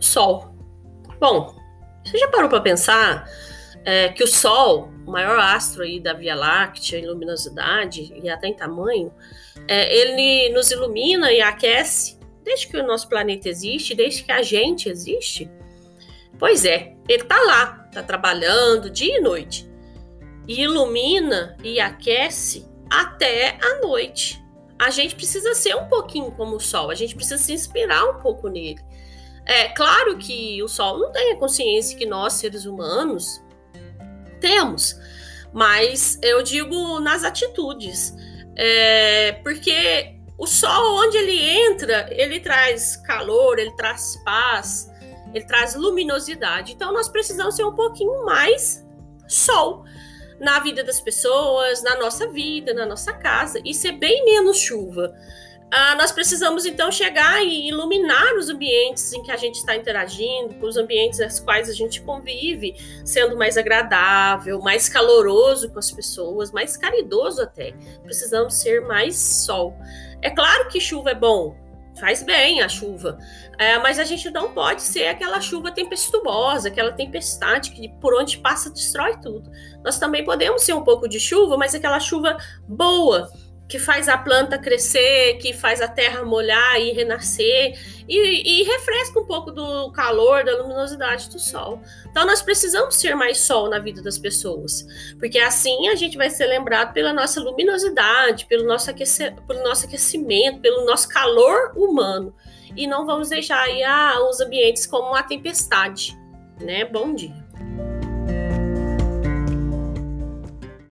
Sol. Bom, você já parou para pensar é, que o Sol, o maior astro aí da Via Láctea em luminosidade e até em tamanho, é, ele nos ilumina e aquece desde que o nosso planeta existe, desde que a gente existe? Pois é, ele está lá, está trabalhando dia e noite. E ilumina e aquece até a noite. A gente precisa ser um pouquinho como o Sol, a gente precisa se inspirar um pouco nele. É claro que o Sol não tem a consciência que nós, seres humanos, temos, mas eu digo nas atitudes. É, porque o Sol, onde ele entra, ele traz calor, ele traz paz, ele traz luminosidade. Então nós precisamos ser um pouquinho mais Sol na vida das pessoas, na nossa vida, na nossa casa, e ser bem menos chuva. Ah, nós precisamos então chegar e iluminar os ambientes em que a gente está interagindo, com os ambientes nos quais a gente convive, sendo mais agradável, mais caloroso com as pessoas, mais caridoso até. Precisamos ser mais sol. É claro que chuva é bom, faz bem a chuva, é, mas a gente não pode ser aquela chuva tempestuosa, aquela tempestade que por onde passa destrói tudo. Nós também podemos ser um pouco de chuva, mas aquela chuva boa, que faz a planta crescer, que faz a terra molhar e renascer, e, e, refresca um pouco do calor, da luminosidade do sol. Então, nós precisamos ser mais sol na vida das pessoas, porque assim a gente vai ser lembrado pela nossa luminosidade, pelo nosso, pelo nosso aquecimento, pelo nosso calor humano e não vamos deixar aí ah, os ambientes como uma tempestade, né? Bom dia.